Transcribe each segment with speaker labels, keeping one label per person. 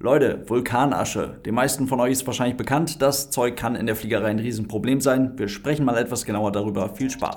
Speaker 1: Leute, Vulkanasche. Den meisten von euch ist wahrscheinlich bekannt, das Zeug kann in der Fliegerei ein Riesenproblem sein. Wir sprechen mal etwas genauer darüber. Viel Spaß.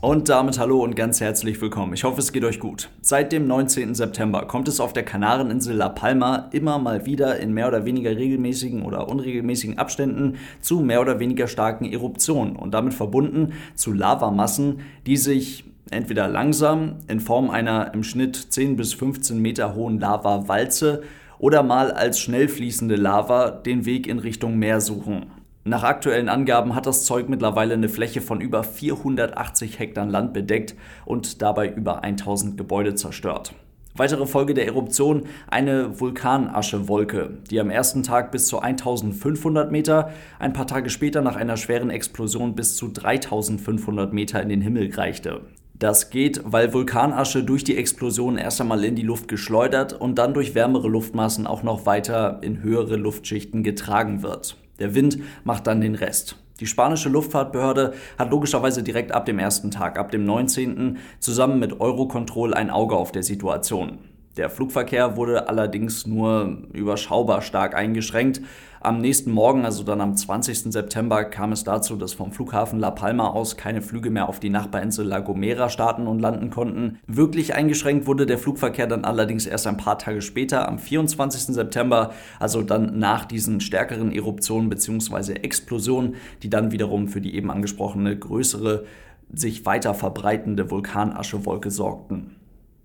Speaker 1: Und damit hallo und ganz herzlich willkommen. Ich hoffe, es geht euch gut. Seit dem 19. September kommt es auf der Kanareninsel La Palma immer mal wieder in mehr oder weniger regelmäßigen oder unregelmäßigen Abständen zu mehr oder weniger starken Eruptionen und damit verbunden zu Lavamassen, die sich entweder langsam in Form einer im Schnitt 10 bis 15 Meter hohen Lava-Walze oder mal als schnell fließende Lava den Weg in Richtung Meer suchen. Nach aktuellen Angaben hat das Zeug mittlerweile eine Fläche von über 480 Hektar Land bedeckt und dabei über 1000 Gebäude zerstört. Weitere Folge der Eruption eine Vulkanaschewolke, die am ersten Tag bis zu 1500 Meter, ein paar Tage später nach einer schweren Explosion bis zu 3500 Meter in den Himmel reichte. Das geht, weil Vulkanasche durch die Explosion erst einmal in die Luft geschleudert und dann durch wärmere Luftmassen auch noch weiter in höhere Luftschichten getragen wird. Der Wind macht dann den Rest. Die spanische Luftfahrtbehörde hat logischerweise direkt ab dem ersten Tag, ab dem 19. zusammen mit Eurocontrol ein Auge auf der Situation. Der Flugverkehr wurde allerdings nur überschaubar stark eingeschränkt. Am nächsten Morgen, also dann am 20. September, kam es dazu, dass vom Flughafen La Palma aus keine Flüge mehr auf die Nachbarinsel La Gomera starten und landen konnten. Wirklich eingeschränkt wurde der Flugverkehr dann allerdings erst ein paar Tage später, am 24. September, also dann nach diesen stärkeren Eruptionen bzw. Explosionen, die dann wiederum für die eben angesprochene größere, sich weiter verbreitende Vulkanaschewolke sorgten.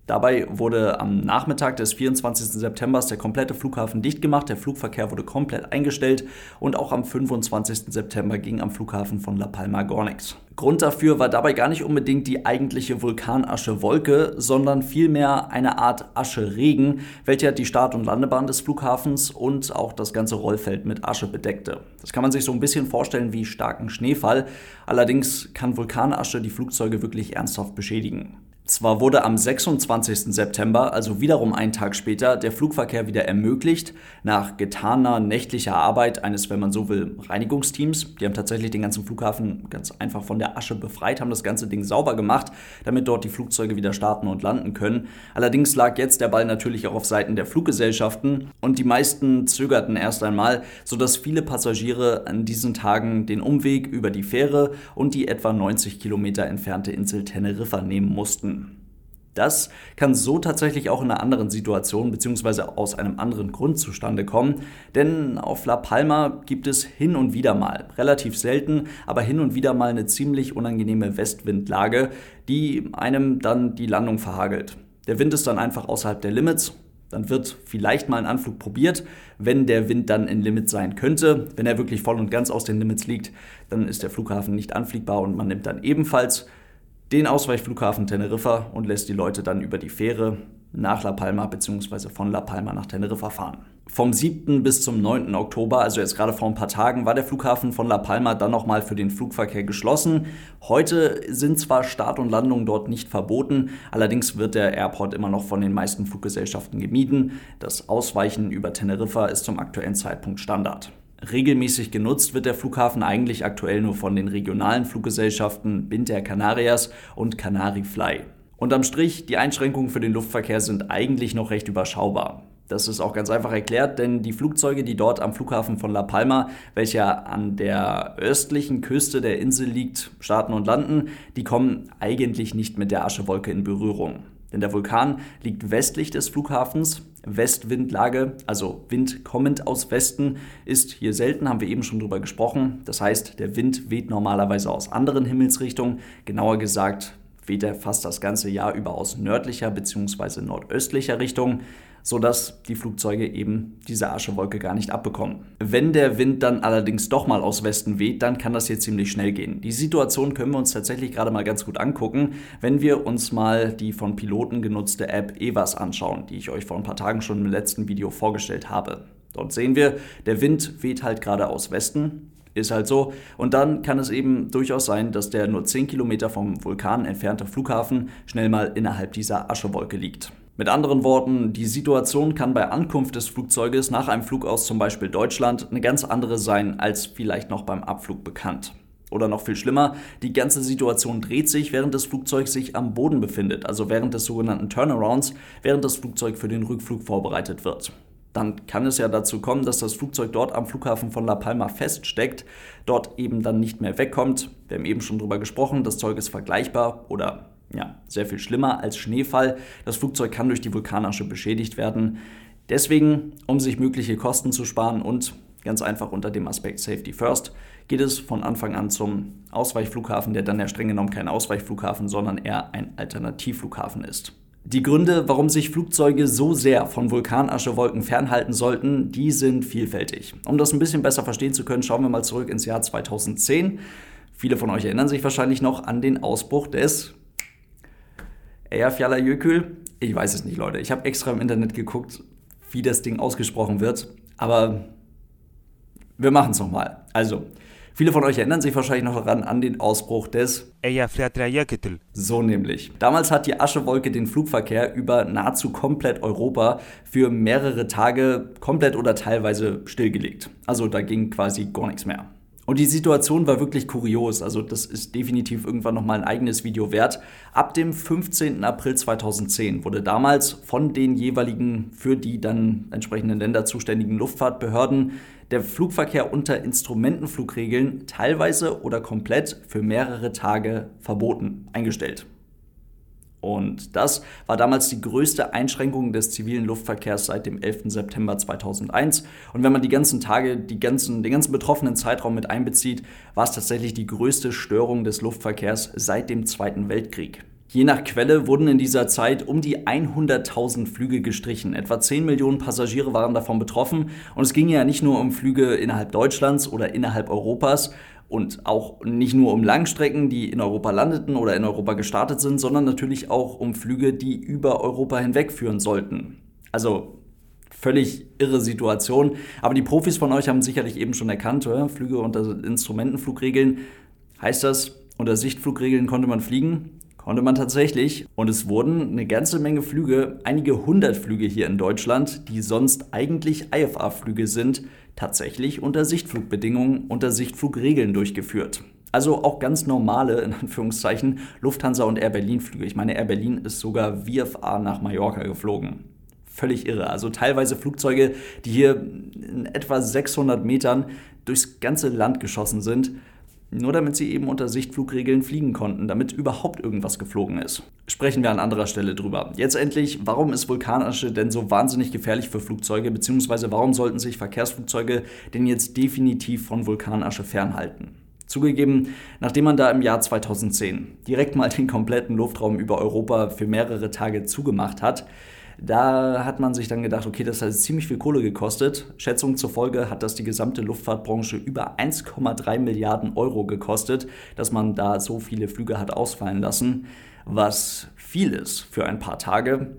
Speaker 1: Dabei wurde am Nachmittag des 24. September der komplette Flughafen dicht gemacht, der Flugverkehr wurde komplett eingestellt und auch am 25. September ging am Flughafen von La Palma gar nichts. Grund dafür war dabei gar nicht unbedingt die eigentliche Vulkanaschewolke, sondern vielmehr eine Art Ascheregen, welcher die Start- und Landebahn des Flughafens und auch das ganze Rollfeld mit Asche bedeckte. Das kann man sich so ein bisschen vorstellen wie starken Schneefall, allerdings kann Vulkanasche die Flugzeuge wirklich ernsthaft beschädigen. Zwar wurde am 26. September, also wiederum einen Tag später, der Flugverkehr wieder ermöglicht, nach getaner nächtlicher Arbeit eines, wenn man so will, Reinigungsteams. Die haben tatsächlich den ganzen Flughafen ganz einfach von der Asche befreit, haben das ganze Ding sauber gemacht, damit dort die Flugzeuge wieder starten und landen können. Allerdings lag jetzt der Ball natürlich auch auf Seiten der Fluggesellschaften und die meisten zögerten erst einmal, sodass viele Passagiere an diesen Tagen den Umweg über die Fähre und die etwa 90 Kilometer entfernte Insel Teneriffa nehmen mussten. Das kann so tatsächlich auch in einer anderen Situation bzw. aus einem anderen Grund zustande kommen, denn auf La Palma gibt es hin und wieder mal, relativ selten, aber hin und wieder mal eine ziemlich unangenehme Westwindlage, die einem dann die Landung verhagelt. Der Wind ist dann einfach außerhalb der Limits, dann wird vielleicht mal ein Anflug probiert, wenn der Wind dann in Limits sein könnte. Wenn er wirklich voll und ganz aus den Limits liegt, dann ist der Flughafen nicht anfliegbar und man nimmt dann ebenfalls den Ausweichflughafen Teneriffa und lässt die Leute dann über die Fähre nach La Palma bzw. von La Palma nach Teneriffa fahren. Vom 7. bis zum 9. Oktober, also jetzt gerade vor ein paar Tagen, war der Flughafen von La Palma dann nochmal für den Flugverkehr geschlossen. Heute sind zwar Start und Landung dort nicht verboten, allerdings wird der Airport immer noch von den meisten Fluggesellschaften gemieden. Das Ausweichen über Teneriffa ist zum aktuellen Zeitpunkt Standard. Regelmäßig genutzt wird der Flughafen eigentlich aktuell nur von den regionalen Fluggesellschaften Binter Canarias und Canary Fly. Unterm Strich, die Einschränkungen für den Luftverkehr sind eigentlich noch recht überschaubar. Das ist auch ganz einfach erklärt, denn die Flugzeuge, die dort am Flughafen von La Palma, welcher an der östlichen Küste der Insel liegt, starten und landen, die kommen eigentlich nicht mit der Aschewolke in Berührung. Denn der Vulkan liegt westlich des Flughafens. Westwindlage, also Wind kommend aus Westen, ist hier selten, haben wir eben schon drüber gesprochen. Das heißt, der Wind weht normalerweise aus anderen Himmelsrichtungen. Genauer gesagt weht er fast das ganze Jahr über aus nördlicher bzw. nordöstlicher Richtung sodass die Flugzeuge eben diese Aschewolke gar nicht abbekommen. Wenn der Wind dann allerdings doch mal aus Westen weht, dann kann das hier ziemlich schnell gehen. Die Situation können wir uns tatsächlich gerade mal ganz gut angucken, wenn wir uns mal die von Piloten genutzte App EVAS anschauen, die ich euch vor ein paar Tagen schon im letzten Video vorgestellt habe. Dort sehen wir, der Wind weht halt gerade aus Westen, ist halt so. Und dann kann es eben durchaus sein, dass der nur 10 Kilometer vom Vulkan entfernte Flughafen schnell mal innerhalb dieser Aschewolke liegt. Mit anderen Worten, die Situation kann bei Ankunft des Flugzeuges nach einem Flug aus zum Beispiel Deutschland eine ganz andere sein als vielleicht noch beim Abflug bekannt. Oder noch viel schlimmer, die ganze Situation dreht sich, während das Flugzeug sich am Boden befindet, also während des sogenannten Turnarounds, während das Flugzeug für den Rückflug vorbereitet wird. Dann kann es ja dazu kommen, dass das Flugzeug dort am Flughafen von La Palma feststeckt, dort eben dann nicht mehr wegkommt. Wir haben eben schon drüber gesprochen, das Zeug ist vergleichbar oder ja, sehr viel schlimmer als Schneefall. Das Flugzeug kann durch die Vulkanasche beschädigt werden. Deswegen, um sich mögliche Kosten zu sparen und ganz einfach unter dem Aspekt Safety First, geht es von Anfang an zum Ausweichflughafen, der dann ja streng genommen kein Ausweichflughafen, sondern eher ein Alternativflughafen ist. Die Gründe, warum sich Flugzeuge so sehr von Vulkanaschewolken fernhalten sollten, die sind vielfältig. Um das ein bisschen besser verstehen zu können, schauen wir mal zurück ins Jahr 2010. Viele von euch erinnern sich wahrscheinlich noch an den Ausbruch des Eyjafjallajökull. Ich weiß es nicht, Leute. Ich habe extra im Internet geguckt, wie das Ding ausgesprochen wird. Aber wir machen es nochmal. Also, viele von euch erinnern sich wahrscheinlich noch daran an den Ausbruch des
Speaker 2: Eyjafjallajökull.
Speaker 1: So nämlich. Damals hat die Aschewolke den Flugverkehr über nahezu komplett Europa für mehrere Tage komplett oder teilweise stillgelegt. Also da ging quasi gar nichts mehr. Und die Situation war wirklich kurios. Also das ist definitiv irgendwann nochmal ein eigenes Video wert. Ab dem 15. April 2010 wurde damals von den jeweiligen für die dann entsprechenden Länder zuständigen Luftfahrtbehörden der Flugverkehr unter Instrumentenflugregeln teilweise oder komplett für mehrere Tage verboten eingestellt. Und das war damals die größte Einschränkung des zivilen Luftverkehrs seit dem 11. September 2001. Und wenn man die ganzen Tage, die ganzen, den ganzen betroffenen Zeitraum mit einbezieht, war es tatsächlich die größte Störung des Luftverkehrs seit dem Zweiten Weltkrieg. Je nach Quelle wurden in dieser Zeit um die 100.000 Flüge gestrichen. Etwa 10 Millionen Passagiere waren davon betroffen. Und es ging ja nicht nur um Flüge innerhalb Deutschlands oder innerhalb Europas und auch nicht nur um Langstrecken, die in Europa landeten oder in Europa gestartet sind, sondern natürlich auch um Flüge, die über Europa hinwegführen sollten. Also völlig irre Situation. Aber die Profis von euch haben sicherlich eben schon erkannt, oder? Flüge unter Instrumentenflugregeln. Heißt das, unter Sichtflugregeln konnte man fliegen? Konnte man tatsächlich. Und es wurden eine ganze Menge Flüge, einige hundert Flüge hier in Deutschland, die sonst eigentlich IFA-Flüge sind, tatsächlich unter Sichtflugbedingungen, unter Sichtflugregeln durchgeführt. Also auch ganz normale, in Anführungszeichen, Lufthansa und Air Berlin Flüge. Ich meine, Air Berlin ist sogar VFA nach Mallorca geflogen. Völlig irre. Also teilweise Flugzeuge, die hier in etwa 600 Metern durchs ganze Land geschossen sind nur damit sie eben unter Sichtflugregeln fliegen konnten, damit überhaupt irgendwas geflogen ist. Sprechen wir an anderer Stelle drüber. Jetzt endlich, warum ist Vulkanasche denn so wahnsinnig gefährlich für Flugzeuge, beziehungsweise warum sollten sich Verkehrsflugzeuge denn jetzt definitiv von Vulkanasche fernhalten? Zugegeben, nachdem man da im Jahr 2010 direkt mal den kompletten Luftraum über Europa für mehrere Tage zugemacht hat, da hat man sich dann gedacht, okay, das hat ziemlich viel Kohle gekostet. Schätzungen zufolge hat das die gesamte Luftfahrtbranche über 1,3 Milliarden Euro gekostet, dass man da so viele Flüge hat ausfallen lassen, was viel ist für ein paar Tage.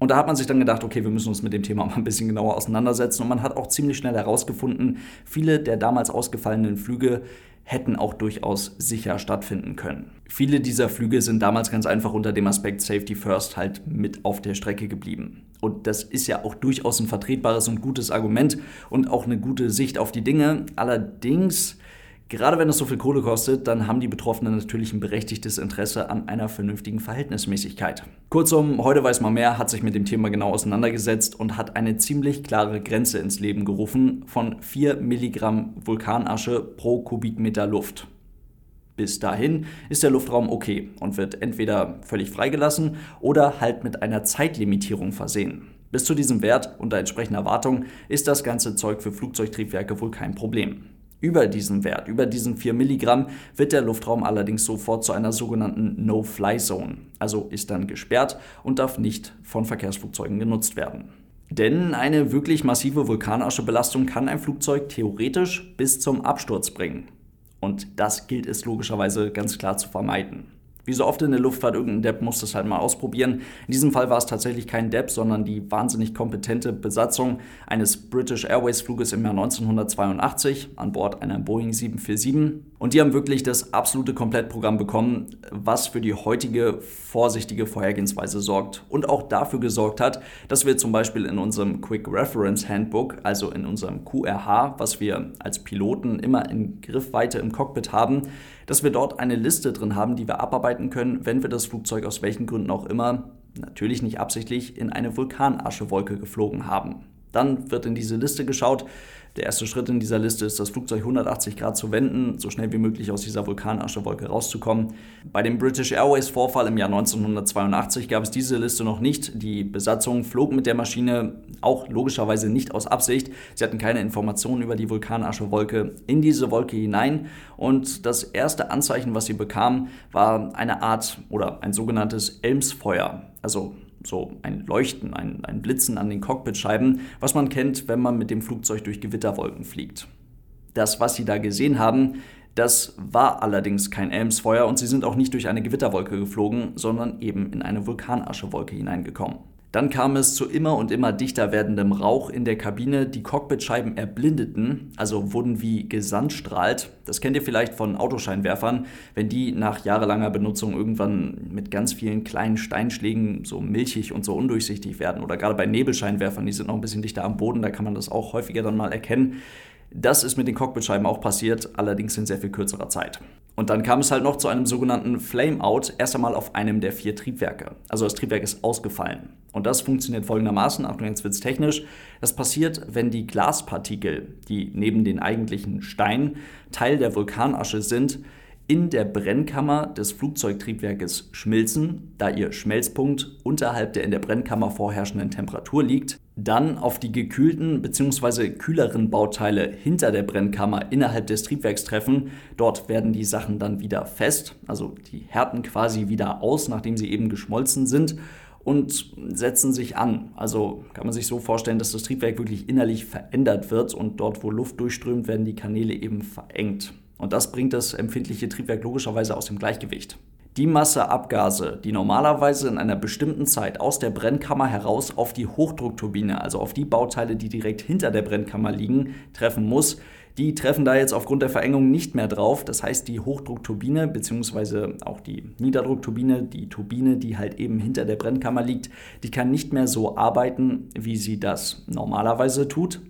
Speaker 1: Und da hat man sich dann gedacht, okay, wir müssen uns mit dem Thema mal ein bisschen genauer auseinandersetzen. Und man hat auch ziemlich schnell herausgefunden, viele der damals ausgefallenen Flüge hätten auch durchaus sicher stattfinden können. Viele dieser Flüge sind damals ganz einfach unter dem Aspekt Safety First halt mit auf der Strecke geblieben. Und das ist ja auch durchaus ein vertretbares und gutes Argument und auch eine gute Sicht auf die Dinge. Allerdings Gerade wenn es so viel Kohle kostet, dann haben die Betroffenen natürlich ein berechtigtes Interesse an einer vernünftigen Verhältnismäßigkeit. Kurzum, heute weiß man mehr, hat sich mit dem Thema genau auseinandergesetzt und hat eine ziemlich klare Grenze ins Leben gerufen von 4 Milligramm Vulkanasche pro Kubikmeter Luft. Bis dahin ist der Luftraum okay und wird entweder völlig freigelassen oder halt mit einer Zeitlimitierung versehen. Bis zu diesem Wert unter entsprechender Wartung ist das ganze Zeug für Flugzeugtriebwerke wohl kein Problem. Über diesen Wert, über diesen 4 Milligramm, wird der Luftraum allerdings sofort zu einer sogenannten No-Fly-Zone, also ist dann gesperrt und darf nicht von Verkehrsflugzeugen genutzt werden. Denn eine wirklich massive Vulkanaschebelastung kann ein Flugzeug theoretisch bis zum Absturz bringen. Und das gilt es logischerweise ganz klar zu vermeiden. Wie so oft in der Luftfahrt, irgendein Depp muss das halt mal ausprobieren. In diesem Fall war es tatsächlich kein Depp, sondern die wahnsinnig kompetente Besatzung eines British Airways Fluges im Jahr 1982 an Bord einer Boeing 747. Und die haben wirklich das absolute Komplettprogramm bekommen, was für die heutige vorsichtige Vorhergehensweise sorgt und auch dafür gesorgt hat, dass wir zum Beispiel in unserem Quick Reference Handbook, also in unserem QRH, was wir als Piloten immer in Griffweite im Cockpit haben, dass wir dort eine Liste drin haben, die wir abarbeiten können, wenn wir das Flugzeug aus welchen Gründen auch immer, natürlich nicht absichtlich, in eine Vulkanaschewolke geflogen haben. Dann wird in diese Liste geschaut, der erste Schritt in dieser Liste ist, das Flugzeug 180 Grad zu wenden, so schnell wie möglich aus dieser Vulkanaschewolke rauszukommen. Bei dem British Airways Vorfall im Jahr 1982 gab es diese Liste noch nicht. Die Besatzung flog mit der Maschine auch logischerweise nicht aus Absicht. Sie hatten keine Informationen über die Vulkanaschewolke in diese Wolke hinein und das erste Anzeichen, was sie bekamen, war eine Art oder ein sogenanntes Elmsfeuer. Also so ein Leuchten, ein, ein Blitzen an den Cockpitscheiben, was man kennt, wenn man mit dem Flugzeug durch Gewitterwolken fliegt. Das, was Sie da gesehen haben, das war allerdings kein Elmsfeuer und sie sind auch nicht durch eine Gewitterwolke geflogen, sondern eben in eine Vulkanaschewolke hineingekommen. Dann kam es zu immer und immer dichter werdendem Rauch in der Kabine. Die Cockpitscheiben erblindeten, also wurden wie gesandstrahlt. Das kennt ihr vielleicht von Autoscheinwerfern, wenn die nach jahrelanger Benutzung irgendwann mit ganz vielen kleinen Steinschlägen so milchig und so undurchsichtig werden. Oder gerade bei Nebelscheinwerfern, die sind noch ein bisschen dichter am Boden, da kann man das auch häufiger dann mal erkennen. Das ist mit den Cockpitscheiben auch passiert, allerdings in sehr viel kürzerer Zeit. Und dann kam es halt noch zu einem sogenannten Flameout, erst einmal auf einem der vier Triebwerke. Also das Triebwerk ist ausgefallen. Und das funktioniert folgendermaßen, Achtung, jetzt wird es technisch. Das passiert, wenn die Glaspartikel, die neben den eigentlichen Steinen Teil der Vulkanasche sind, in der Brennkammer des Flugzeugtriebwerkes schmilzen, da ihr Schmelzpunkt unterhalb der in der Brennkammer vorherrschenden Temperatur liegt, dann auf die gekühlten bzw. kühleren Bauteile hinter der Brennkammer innerhalb des Triebwerks treffen. Dort werden die Sachen dann wieder fest, also die härten quasi wieder aus, nachdem sie eben geschmolzen sind und setzen sich an. Also kann man sich so vorstellen, dass das Triebwerk wirklich innerlich verändert wird und dort, wo Luft durchströmt, werden die Kanäle eben verengt. Und das bringt das empfindliche Triebwerk logischerweise aus dem Gleichgewicht. Die Masse Abgase, die normalerweise in einer bestimmten Zeit aus der Brennkammer heraus auf die Hochdruckturbine, also auf die Bauteile, die direkt hinter der Brennkammer liegen, treffen muss, die treffen da jetzt aufgrund der Verengung nicht mehr drauf. Das heißt, die Hochdruckturbine bzw. auch die Niederdruckturbine, die Turbine, die halt eben hinter der Brennkammer liegt, die kann nicht mehr so arbeiten, wie sie das normalerweise tut.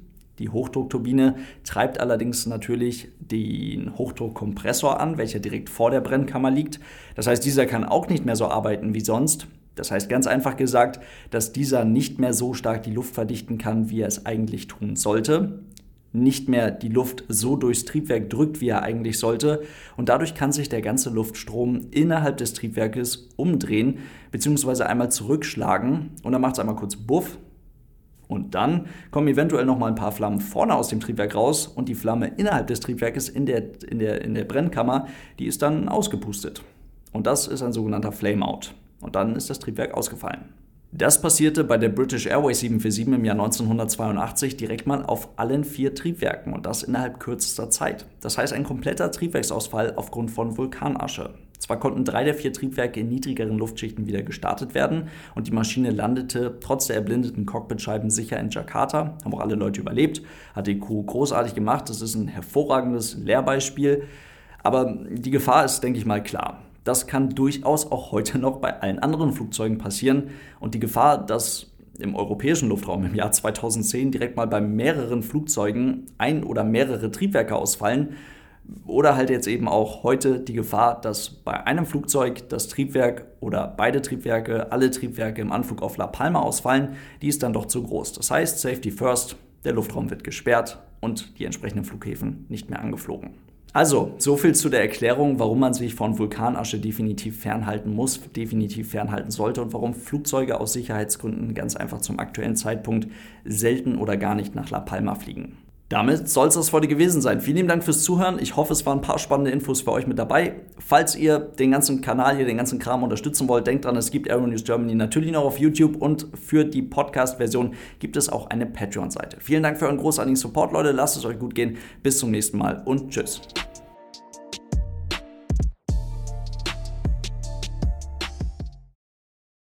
Speaker 1: Die Hochdruckturbine treibt allerdings natürlich den Hochdruckkompressor an, welcher direkt vor der Brennkammer liegt. Das heißt, dieser kann auch nicht mehr so arbeiten wie sonst. Das heißt ganz einfach gesagt, dass dieser nicht mehr so stark die Luft verdichten kann, wie er es eigentlich tun sollte. Nicht mehr die Luft so durchs Triebwerk drückt, wie er eigentlich sollte. Und dadurch kann sich der ganze Luftstrom innerhalb des Triebwerkes umdrehen, beziehungsweise einmal zurückschlagen. Und dann macht es einmal kurz Buff, und dann kommen eventuell noch mal ein paar Flammen vorne aus dem Triebwerk raus und die Flamme innerhalb des Triebwerkes in der, in der, in der Brennkammer, die ist dann ausgepustet. Und das ist ein sogenannter Flameout. Und dann ist das Triebwerk ausgefallen. Das passierte bei der British Airways 747 im Jahr 1982 direkt mal auf allen vier Triebwerken und das innerhalb kürzester Zeit. Das heißt ein kompletter Triebwerksausfall aufgrund von Vulkanasche. Zwar konnten drei der vier Triebwerke in niedrigeren Luftschichten wieder gestartet werden und die Maschine landete trotz der erblindeten Cockpitscheiben sicher in Jakarta, haben auch alle Leute überlebt, hat die Crew großartig gemacht, das ist ein hervorragendes Lehrbeispiel, aber die Gefahr ist, denke ich mal, klar. Das kann durchaus auch heute noch bei allen anderen Flugzeugen passieren und die Gefahr, dass im europäischen Luftraum im Jahr 2010 direkt mal bei mehreren Flugzeugen ein oder mehrere Triebwerke ausfallen, oder halt jetzt eben auch heute die Gefahr, dass bei einem Flugzeug das Triebwerk oder beide Triebwerke, alle Triebwerke im Anflug auf La Palma ausfallen, die ist dann doch zu groß. Das heißt, Safety First, der Luftraum wird gesperrt und die entsprechenden Flughäfen nicht mehr angeflogen. Also, so viel zu der Erklärung, warum man sich von Vulkanasche definitiv fernhalten muss, definitiv fernhalten sollte und warum Flugzeuge aus Sicherheitsgründen ganz einfach zum aktuellen Zeitpunkt selten oder gar nicht nach La Palma fliegen. Damit soll es das heute gewesen sein. Vielen lieben Dank fürs Zuhören. Ich hoffe, es waren ein paar spannende Infos für euch mit dabei. Falls ihr den ganzen Kanal hier, den ganzen Kram unterstützen wollt, denkt dran, es gibt Aero News Germany natürlich noch auf YouTube und für die Podcast-Version gibt es auch eine Patreon-Seite. Vielen Dank für euren großartigen Support, Leute. Lasst es euch gut gehen. Bis zum nächsten Mal und tschüss.